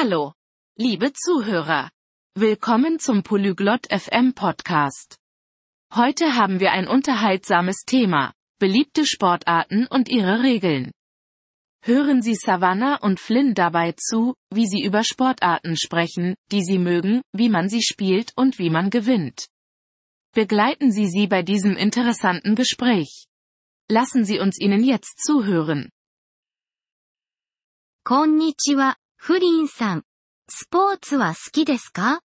Hallo, liebe Zuhörer. Willkommen zum Polyglot FM Podcast. Heute haben wir ein unterhaltsames Thema, beliebte Sportarten und ihre Regeln. Hören Sie Savannah und Flynn dabei zu, wie sie über Sportarten sprechen, die sie mögen, wie man sie spielt und wie man gewinnt. Begleiten Sie sie bei diesem interessanten Gespräch. Lassen Sie uns ihnen jetzt zuhören. こんにちは、 フリンさん。スポーツは好きですか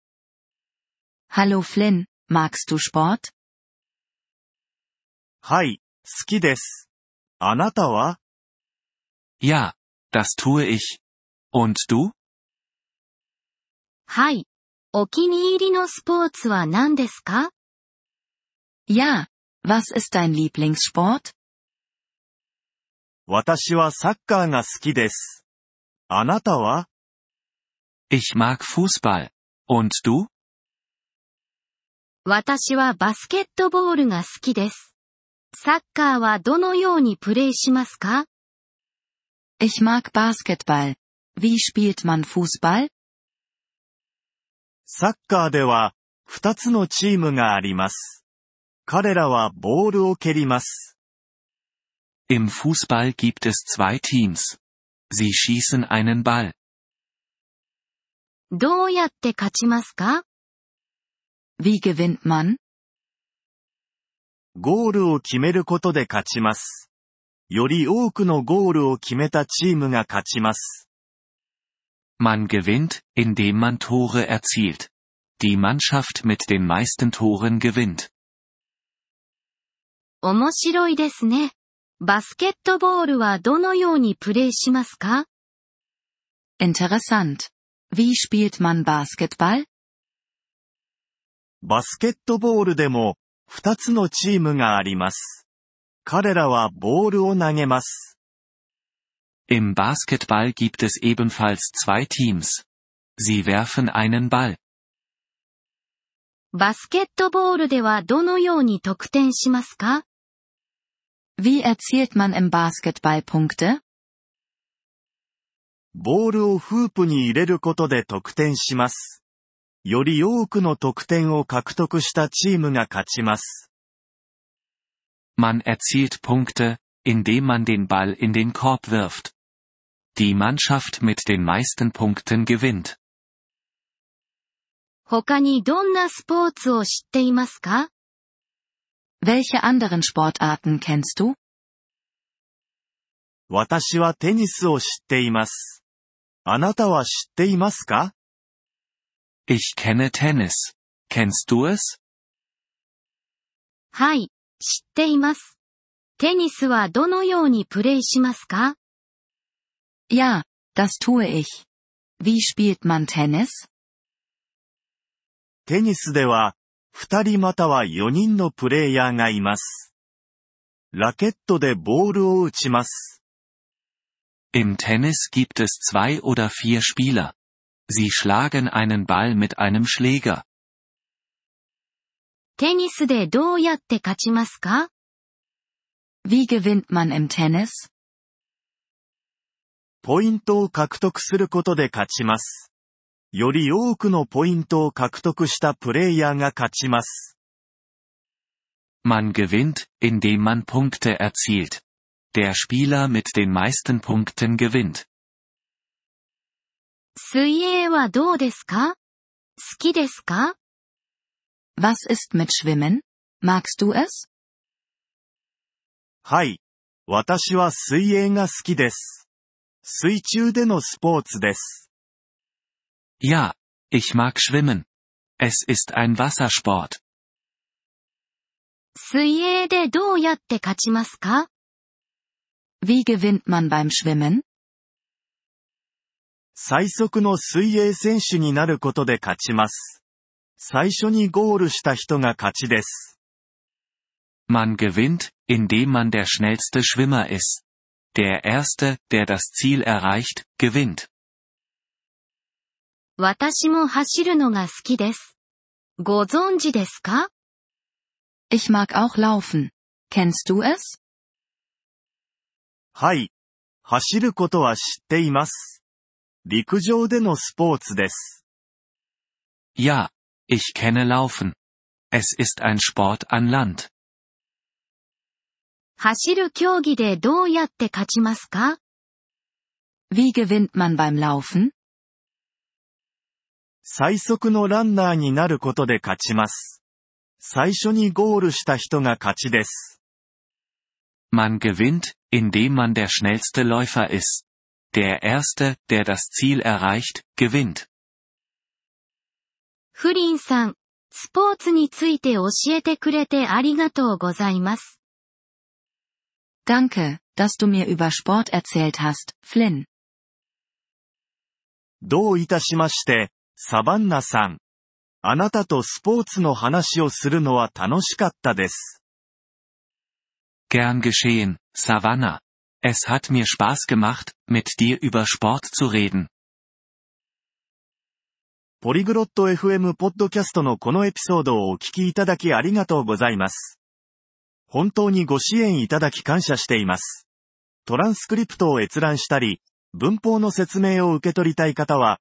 Hallo Flynn, magst du Sport? はい、好きです。あなたは Ja, das tue ich. Und du? はい。お気に入りのスポーツは何ですか Ja, was ist dein Lieblingssport? 私はサッカーが好きです。あなたは Ich mag Fußball. Und du? 私はバスケットボールが好きです。サッカーはどのようにプレイしますか Ich mag Basketball. Wie spielt man Fußball? サッカーでは、二つのチームがあります。彼らはボールを蹴ります。Im Fußball gibt es zwei Teams. Sie schießen einen Ball. どうやって勝ちますか Wie gewinnt man? ゴールを決めることで勝ちます。より多くのゴールを決めたチームが勝ちます。Man gewinnt, indem man Tore erzielt. Die Mannschaft mit den meisten Toren gewinnt. 面白いですね。バスケットボールはどのようにプレイしますか Interessant. Wie spielt man Basketball? バスケットボールでも、二つのチームがあります。彼らはボールを投げます。Im Basketball gibt es ebenfalls zwei Teams. Sie werfen einen Ball. バスケットボールではどのように得点しますか Wie erzielt man im Basketball Punkte? ボールをフープに入れることで得点します。より多くの得点を獲得したチームが勝ちます。Man erzielt Punkte, indem man den Ball in den Korb wirft. Die Mannschaft mit den meisten Punkten gewinnt. 他にどんなスポーツを知っていますか Welche anderen Sportarten kennst du? 私はテニスを知っています。あなたは知っていますか Ich kenne Tennis. Kennst du es? はい、知っています。テニスはどのようにプレイしますか Ja, das tue ich. Wie spielt man Tennis? テニスでは、 二人または四人のプレイヤーがいます。ラケットでボールを打ちます。Im Tennis gibt es zwei oder vier Spieler. Sie schlagen einen Ball mit einem Schläger. テニスでどうやって勝ちますか Wie gewinnt man im Tennis? ポイントを獲得することで勝ちます。より多くのポイントを獲得したプレイヤーが勝ちます。Man gewinnt, indem man Punkte erzielt. Der Spieler mit den meisten Punkten gewinnt. 水泳はどうですか好きですか Was ist mit Schwimmen? Magst du es? はい。私は水泳が好きです。水中でのスポーツです。Ja, ich mag Schwimmen. Es ist ein Wassersport. 水泳でどうやって勝ちますか Wie gewinnt man beim Schwimmen? 最速の水泳選手になることで勝ちます。最初にゴールした人が勝ちです。 Man gewinnt, indem man der schnellste Schwimmer ist. Der Erste, der das Ziel erreicht, gewinnt. 私も走るのが好きです。ご存知ですか Ich mag auch laufen. Kennst du es? はい。走ることは知っています。陸上でのスポーツです。Ja, ich kenne Laufen. Es ist ein Sport an Land. 走る競技でどうやって勝ちますか Wie gewinnt man beim Laufen? 最速のランナーになることで勝ちます。最初にゴールした人が勝ちです。Man gewinnt, indem man der schnellste Läufer ist. Der Erste, der das Ziel erreicht, gewinnt. フリンさん、スポーツについて教えてくれてありがとうございます。Danke, dass du mir über Sport erzählt hast, Flynn. どういたしまして、サバンナさん。あなたとスポーツの話をするのは楽しかったです。Gern geschehen, Savannah. Es hat mir Spaß gemacht, mit dir über Sport zu reden. ポリグロット FM ポッドキャストのこのエピソードをお聞きいただきありがとうございます。本当にご支援いただき感謝しています。トランスクリプトを閲覧したり、文法の説明を受け取りたい方は、